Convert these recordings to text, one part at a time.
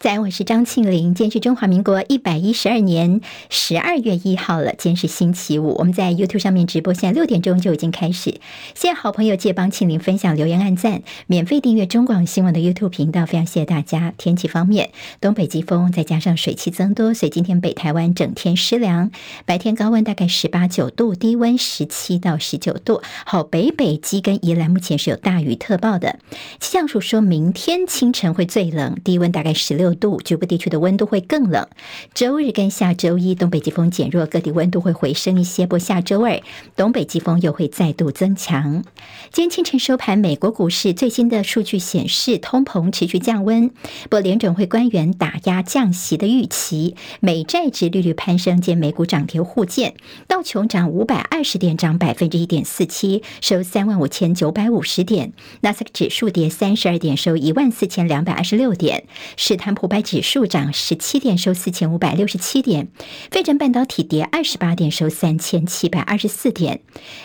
在，我是张庆玲。今天是中华民国一百一十二年十二月一号了，今天是星期五。我们在 YouTube 上面直播，现在六点钟就已经开始。谢谢好朋友借帮庆玲分享、留言、按赞、免费订阅中广新闻的 YouTube 频道，非常谢谢大家。天气方面，东北季风再加上水汽增多，所以今天北台湾整天湿凉，白天高温大概十八九度，低温十七到十九度。好，北北基跟宜兰目前是有大雨特报的。气象署说明天清晨会最冷，低温大概十六。度局部地区的温度会更冷。周日跟下周一，东北季风减弱，各地温度会回升一些。不下周二，东北季风又会再度增强。今天清晨收盘，美国股市最新的数据显示，通膨持续降温。不过联准会官员打压降息的预期，美债殖利率攀升，兼美股涨跌互见。道琼涨五百二十点，涨百分之一点四七，收三万五千九百五十点。纳斯克指数跌三十二点，收一万四千两百二十六点。史坦普五百指数涨十七点，收四千五百六十七点。费城半导体跌二十八点，收三千七百二十四点。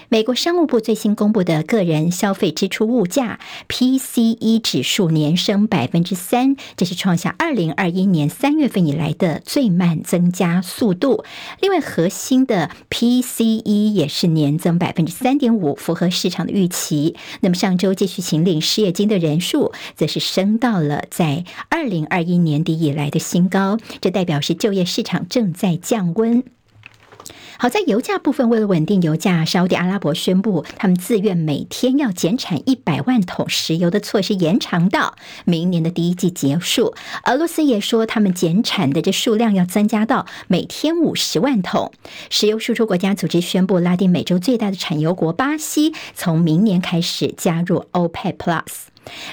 美国商务部最新公布的个人消费支出物价 （PCE） 指数年升百分之三，这是创下二零二一年三月份以来的最慢增加速度。另外，核心的 PCE 也是年增百分之三点五，符合市场的预期。那么上周继续请领失业金的人数，则是升到了在二零二一年。底以来的新高，这代表是就业市场正在降温。好在油价部分，为了稳定油价，沙乌地阿拉伯宣布，他们自愿每天要减产一百万桶石油的措施延长到明年的第一季结束。俄罗斯也说，他们减产的这数量要增加到每天五十万桶。石油输出国家组织宣布，拉丁美洲最大的产油国巴西从明年开始加入 OPEC Plus。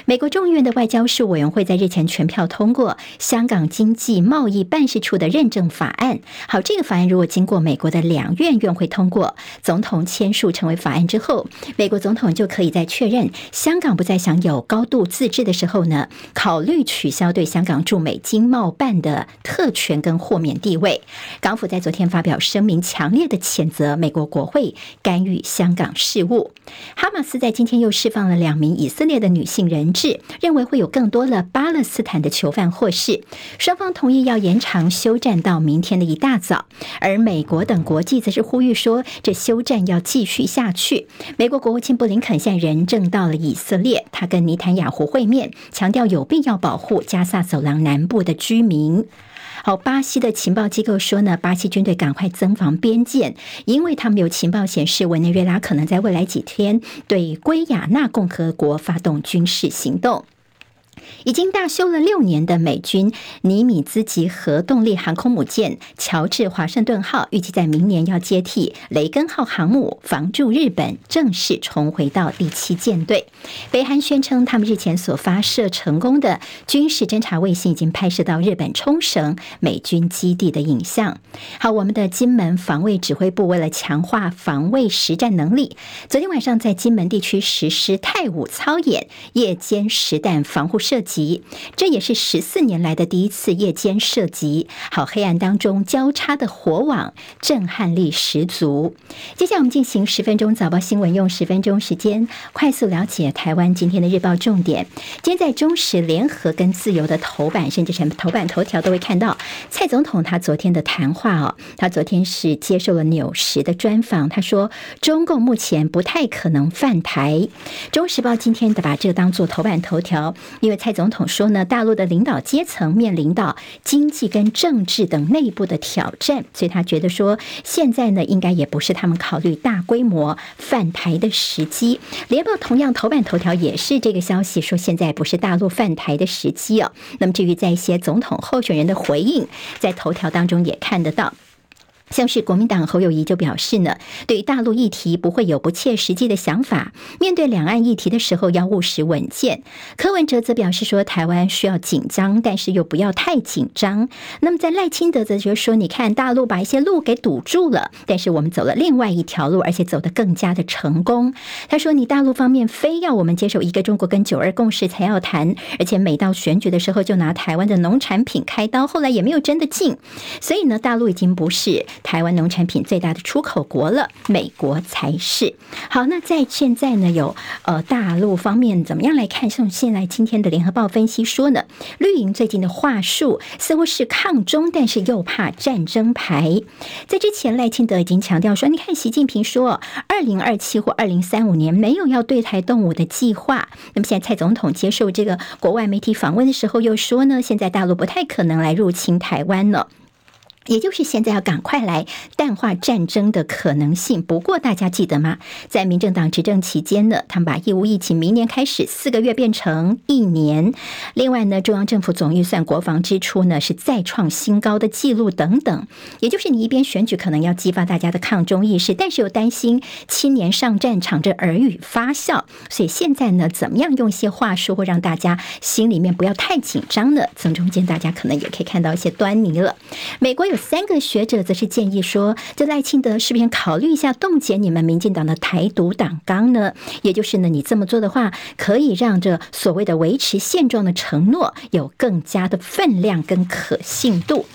美国众议院的外交事务委员会在日前全票通过香港经济贸易办事处的认证法案。好，这个法案如果经过美国的两院院会通过，总统签署成为法案之后，美国总统就可以在确认香港不再享有高度自治的时候呢，考虑取消对香港驻美经贸办的特权跟豁免地位。港府在昨天发表声明，强烈的谴责美国国会干预香港事务。哈马斯在今天又释放了两名以色列的女性。人质认为会有更多的巴勒斯坦的囚犯获释，双方同意要延长休战到明天的一大早，而美国等国际则是呼吁说，这休战要继续下去。美国国务卿布林肯现人正到了以色列，他跟尼坦雅胡会面，强调有必要保护加萨走廊南部的居民。好，巴西的情报机构说呢，巴西军队赶快增防边界，因为他们有情报显示，委内瑞拉可能在未来几天对圭亚那共和国发动军事行动。已经大修了六年的美军尼米兹级核动力航空母舰“乔治华盛顿号”预计在明年要接替“雷根号”航母，防驻日本，正式重回到第七舰队。北韩宣称，他们日前所发射成功的军事侦察卫星已经拍摄到日本冲绳美军基地的影像。好，我们的金门防卫指挥部为了强化防卫实战能力，昨天晚上在金门地区实施太武操演，夜间实弹防护射击，这也是十四年来的第一次夜间射击。好，黑暗当中交叉的火网，震撼力十足。接下来我们进行十分钟早报新闻，用十分钟时间快速了解台湾今天的日报重点。今天在中时、联合跟自由的头版，甚至是头版头条都会看到蔡总统他昨天的谈话哦。他昨天是接受了纽时的专访，他说中共目前不太可能犯台。中时报今天的把这个当做头版头条，因为。蔡总统说呢，大陆的领导阶层面临到经济跟政治等内部的挑战，所以他觉得说，现在呢，应该也不是他们考虑大规模犯台的时机。联报同样头版头条也是这个消息，说现在不是大陆犯台的时机哦。那么至于在一些总统候选人的回应，在头条当中也看得到。像是国民党侯友谊就表示呢，对于大陆议题不会有不切实际的想法，面对两岸议题的时候要务实稳健。柯文哲则表示说，台湾需要紧张，但是又不要太紧张。那么在赖清德则就说，你看大陆把一些路给堵住了，但是我们走了另外一条路，而且走得更加的成功。他说，你大陆方面非要我们接受一个中国跟九二共识才要谈，而且每到选举的时候就拿台湾的农产品开刀，后来也没有真的进。所以呢，大陆已经不是。台湾农产品最大的出口国了，美国才是。好，那在现在呢，有呃大陆方面怎么样来看？像现在今天的联合报分析说呢，绿营最近的话术似乎是抗中，但是又怕战争牌。在之前，赖清德已经强调说，你看习近平说，二零二七或二零三五年没有要对台动武的计划。那么现在蔡总统接受这个国外媒体访问的时候又说呢，现在大陆不太可能来入侵台湾了。也就是现在要赶快来淡化战争的可能性。不过大家记得吗？在民政党执政期间呢，他们把义务役期明年开始四个月变成一年。另外呢，中央政府总预算国防支出呢是再创新高的记录等等。也就是你一边选举可能要激发大家的抗中意识，但是又担心青年上战场这耳语发酵，所以现在呢，怎么样用一些话术会让大家心里面不要太紧张呢？从中间大家可能也可以看到一些端倪了。美国有。有三个学者则是建议说，这赖清德是不是考虑一下冻结你们民进党的台独党纲呢？也就是呢，你这么做的话，可以让这所谓的维持现状的承诺有更加的分量跟可信度。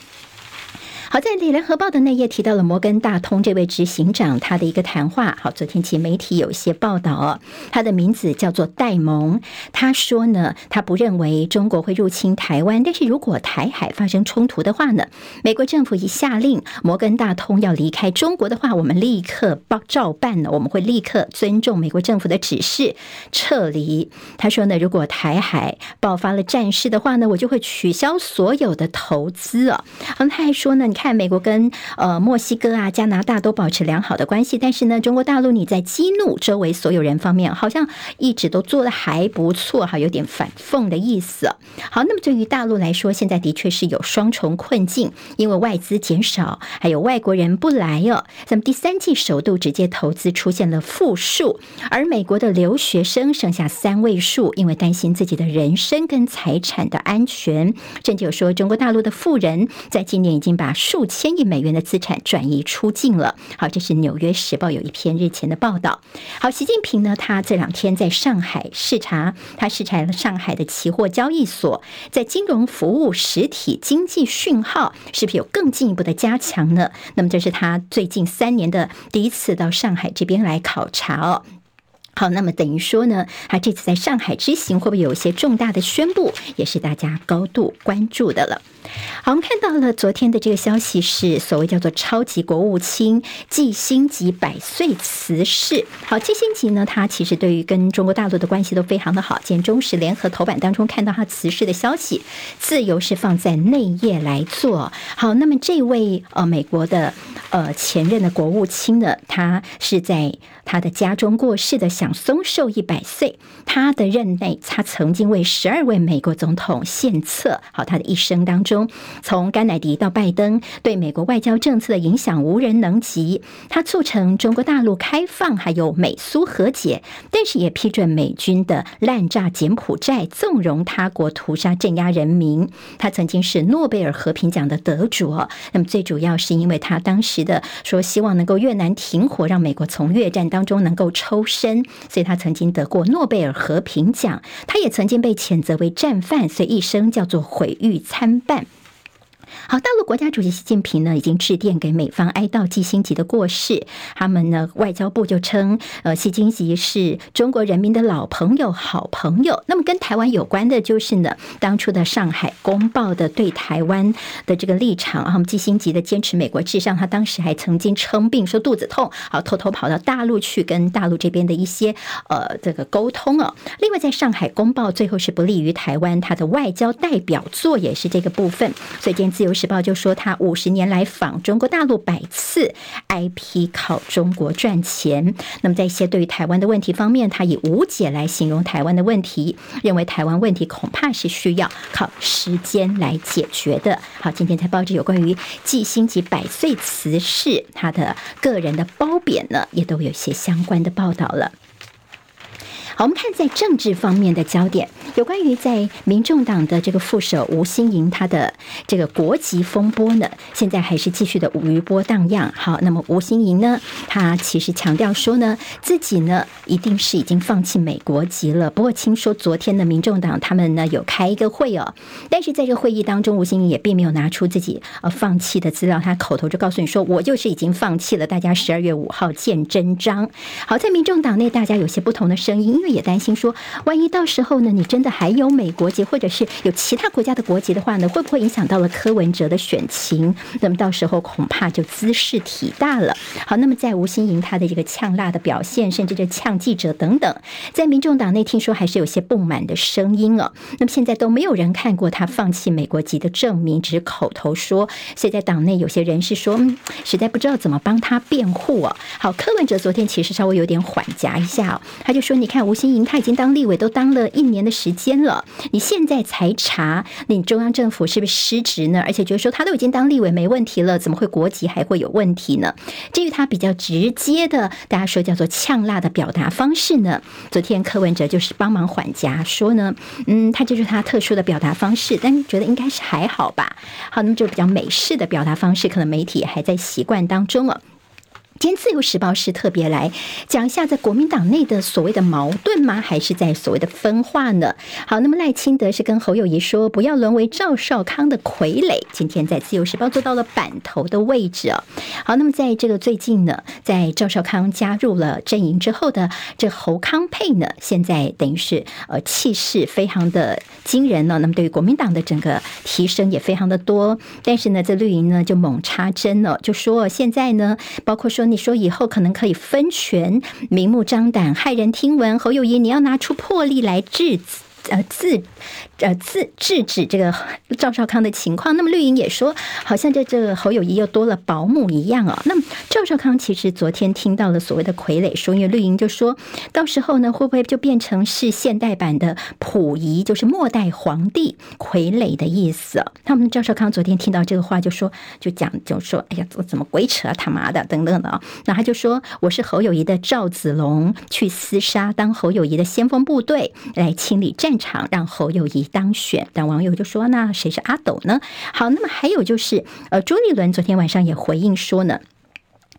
好在里联合报的那页提到了摩根大通这位执行长他的一个谈话。好，昨天其媒体有一些报道哦，他的名字叫做戴蒙。他说呢，他不认为中国会入侵台湾，但是如果台海发生冲突的话呢，美国政府一下令摩根大通要离开中国的话，我们立刻报照办呢，我们会立刻尊重美国政府的指示撤离。他说呢，如果台海爆发了战事的话呢，我就会取消所有的投资哦。嗯，他还说呢，你。看，美国跟呃墨西哥啊、加拿大都保持良好的关系，但是呢，中国大陆你在激怒周围所有人方面，好像一直都做的还不错，哈，有点反讽的意思。好，那么对于大陆来说，现在的确是有双重困境，因为外资减少，还有外国人不来哦。那么第三季首度直接投资出现了负数，而美国的留学生剩下三位数，因为担心自己的人身跟财产的安全，甚至有说中国大陆的富人在今年已经把。数千亿美元的资产转移出境了。好，这是《纽约时报》有一篇日前的报道。好，习近平呢，他这两天在上海视察，他视察了上海的期货交易所，在金融服务实体经济讯号是不是有更进一步的加强呢？那么这是他最近三年的第一次到上海这边来考察哦。好，那么等于说呢，他这次在上海之行会不会有一些重大的宣布，也是大家高度关注的了。好，我们看到了昨天的这个消息是所谓叫做“超级国务卿季辛吉百岁辞世”。好，季辛吉呢，他其实对于跟中国大陆的关系都非常的好。今天中时联合头版当中看到他辞世的消息，自由是放在内页来做。好，那么这位呃美国的呃前任的国务卿呢，他是在他的家中过世的，享松寿一百岁。他的任内，他曾经为十二位美国总统献策。好，他的一生当中。从甘乃迪到拜登，对美国外交政策的影响无人能及。他促成中国大陆开放，还有美苏和解，但是也批准美军的滥炸柬埔寨，纵容他国屠杀镇压人民。他曾经是诺贝尔和平奖的得主。那么最主要是因为他当时的说希望能够越南停火，让美国从越战当中能够抽身，所以他曾经得过诺贝尔和平奖。他也曾经被谴责为战犯，所以一生叫做毁誉参半。好，大陆国家主席习近平呢，已经致电给美方哀悼季星吉的过世。他们呢，外交部就称，呃，习辛吉是中国人民的老朋友、好朋友。那么跟台湾有关的，就是呢，当初的《上海公报》的对台湾的这个立场。啊季辛吉的坚持美国至上，他当时还曾经称病说肚子痛，好，偷偷跑到大陆去跟大陆这边的一些呃这个沟通哦。另外，在《上海公报》最后是不利于台湾，他的外交代表作也是这个部分。所以今天自由。时报就说，他五十年来访中国大陆百次，，IP 靠中国赚钱。那么在一些对于台湾的问题方面，他以无解来形容台湾的问题，认为台湾问题恐怕是需要靠时间来解决的。好，今天在报纸有关于季星及百岁辞世，他的个人的褒贬呢，也都有一些相关的报道了。好，我们看在政治方面的焦点，有关于在民众党的这个副手吴欣盈，他的这个国籍风波呢，现在还是继续的余波荡漾。好，那么吴欣盈呢，他其实强调说呢，自己呢一定是已经放弃美国籍了。不过听说昨天的民众党他们呢有开一个会哦，但是在这个会议当中，吴欣盈也并没有拿出自己呃放弃的资料，他口头就告诉你说，我就是已经放弃了。大家十二月五号见真章。好，在民众党内大家有些不同的声音，因为也担心说，万一到时候呢，你真的还有美国籍，或者是有其他国家的国籍的话呢，会不会影响到了柯文哲的选情？那么到时候恐怕就兹事体大了。好，那么在吴欣盈他的这个呛辣的表现，甚至这呛记者等等，在民众党内听说还是有些不满的声音哦。那么现在都没有人看过他放弃美国籍的证明，只是口头说。所以在党内有些人是说，实在不知道怎么帮他辩护哦。好，柯文哲昨天其实稍微有点缓颊一下哦，他就说：“你看吴欣盈他已经当立委都当了一年的时间了，你现在才查，那你中央政府是不是失职呢？而且就是说他都已经当立委没问题了，怎么会国籍还会有问题呢？”至于他比较直接的，大家说叫做呛辣的表达方式呢，昨天柯文哲就是帮忙缓颊说呢，嗯，他就是他特殊的表达方式，但觉得应该是还好吧。好，那么就比较美式的表达方式，可能媒体还在习惯当中了。今天《自由时报》是特别来讲一下，在国民党内的所谓的矛盾吗？还是在所谓的分化呢？好，那么赖清德是跟侯友谊说，不要沦为赵少康的傀儡。今天在《自由时报》做到了版头的位置哦。好，那么在这个最近呢，在赵少康加入了阵营之后的这侯康配呢，现在等于是呃气势非常的惊人呢。那么对于国民党的整个提升也非常的多，但是呢，这绿营呢就猛插针了，就说现在呢，包括说。你说以后可能可以分权，明目张胆，骇人听闻。侯友谊，你要拿出魄力来治。呃，自呃自制止这个赵少康的情况，那么绿营也说，好像这这个侯友谊又多了保姆一样啊。那么赵少康其实昨天听到了所谓的傀儡说，因为绿营就说到时候呢，会不会就变成是现代版的溥仪，就是末代皇帝傀儡的意思？他们赵少康昨天听到这个话，就说就讲就说，哎呀，我怎么鬼扯他妈的等等的啊。那他就说，我是侯友谊的赵子龙，去厮杀当侯友谊的先锋部队来清理战场让侯友谊当选，但网友就说：“那谁是阿斗呢？”好，那么还有就是，呃，朱立伦昨天晚上也回应说呢。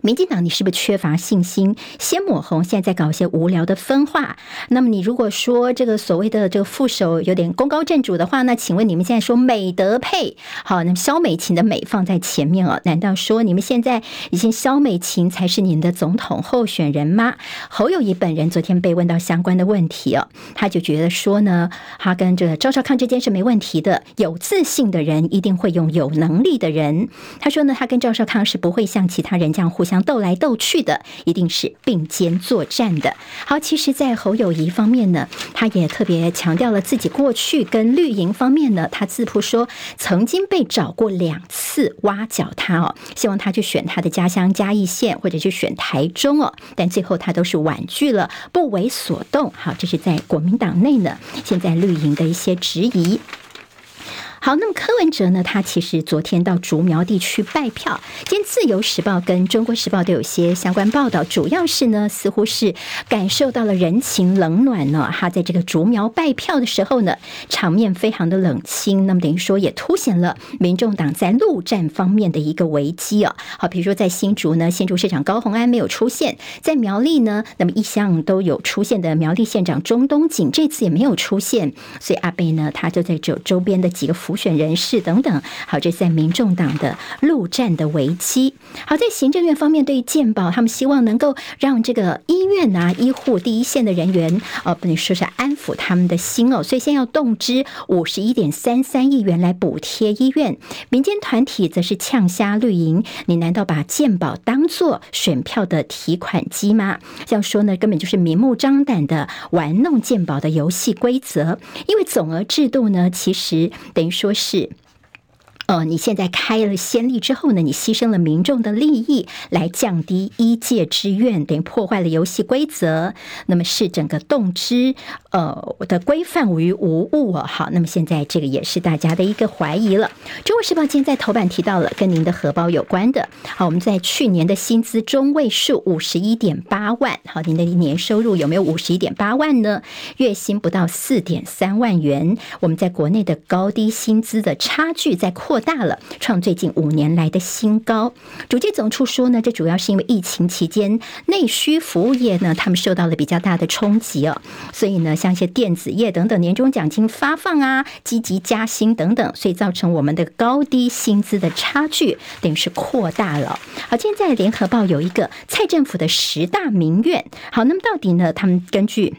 民进党，你是不是缺乏信心？先抹红，现在在搞一些无聊的分化。那么你如果说这个所谓的这个副手有点功高震主的话，那请问你们现在说美德配好，那么萧美琴的美放在前面哦？难道说你们现在已经萧美琴才是你们的总统候选人吗？侯友谊本人昨天被问到相关的问题哦，他就觉得说呢，他跟这个赵少康之间是没问题的，有自信的人一定会用有能力的人。他说呢，他跟赵少康是不会像其他人这样互想斗来斗去的，一定是并肩作战的。好，其实，在侯友谊方面呢，他也特别强调了自己过去跟绿营方面呢，他自曝说曾经被找过两次挖角他哦，希望他去选他的家乡嘉义县或者去选台中哦，但最后他都是婉拒了，不为所动。好，这是在国民党内呢，现在绿营的一些质疑。好，那么柯文哲呢？他其实昨天到竹苗地区拜票。今天《自由时报》跟《中国时报》都有些相关报道，主要是呢，似乎是感受到了人情冷暖呢。他在这个竹苗拜票的时候呢，场面非常的冷清。那么等于说，也凸显了民众党在陆战方面的一个危机啊。好，比如说在新竹呢，新竹市长高虹安没有出现；在苗栗呢，那么一向都有出现的苗栗县长钟东锦这次也没有出现。所以阿贝呢，他就在这周边的几个。辅选人士等等，好，这是在民众党的陆战的危机。好，在行政院方面，对于健保，他们希望能够让这个医院啊、医护第一线的人员，哦，不能说是安抚他们的心哦，所以先要动支五十一点三三亿元来补贴医院。民间团体则是呛瞎绿营，你难道把健保当做选票的提款机吗？这样说呢，根本就是明目张胆的玩弄健保的游戏规则。因为总额制度呢，其实等于。说是。呃，你现在开了先例之后呢，你牺牲了民众的利益来降低一界之愿，等于破坏了游戏规则，那么是整个动之呃的规范于无物哦。好，那么现在这个也是大家的一个怀疑了。中国时报今天在头版提到了跟您的荷包有关的。好，我们在去年的薪资中位数五十一点八万，好，您的一年收入有没有五十一点八万呢？月薪不到四点三万元，我们在国内的高低薪资的差距在扩大了，创最近五年来的新高。主计总处说呢，这主要是因为疫情期间内需服务业呢，他们受到了比较大的冲击哦，所以呢，像一些电子业等等，年终奖金发放啊，积极加薪等等，所以造成我们的高低薪资的差距等于是扩大了。好，现在联合报有一个蔡政府的十大民怨。好，那么到底呢，他们根据。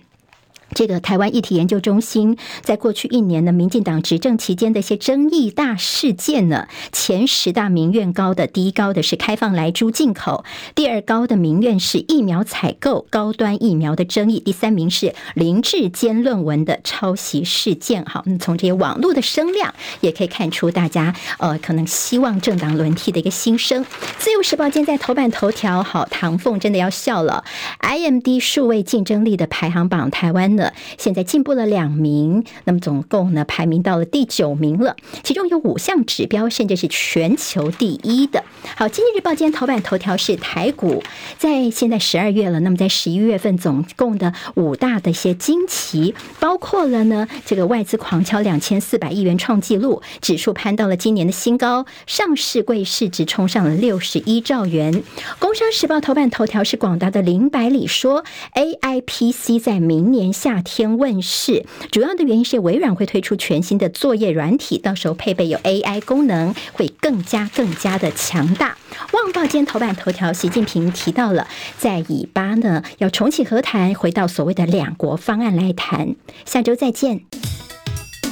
这个台湾议题研究中心在过去一年的民进党执政期间的一些争议大事件呢，前十大民怨高的，第一高的是开放莱猪进口，第二高的民怨是疫苗采购高端疫苗的争议，第三名是林志坚论文的抄袭事件。好，那从这些网络的声量也可以看出，大家呃可能希望政党轮替的一个心声。自由时报今天在头版头条，好，唐凤真的要笑了，IMD 数位竞争力的排行榜，台湾。现在进步了两名，那么总共呢排名到了第九名了，其中有五项指标甚至是全球第一的。好，经济日报今天头版头条是台股在现在十二月了，那么在十一月份总共的五大的一些惊奇，包括了呢这个外资狂敲两千四百亿元创纪录，指数攀到了今年的新高，上市柜市值冲上了六十一兆元。工商时报头版头条是广达的林百里说，AIPC 在明年下。夏天问世，主要的原因是微软会推出全新的作业软体，到时候配备有 AI 功能，会更加更加的强大。旺报今天头版头条，习近平提到了在以巴呢要重启和谈，回到所谓的两国方案来谈。下周再见。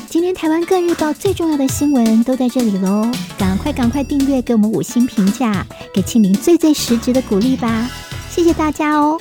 今天台湾各日报最重要的新闻都在这里喽，赶快赶快订阅，给我们五星评价，给庆铃最最实质的鼓励吧，谢谢大家哦。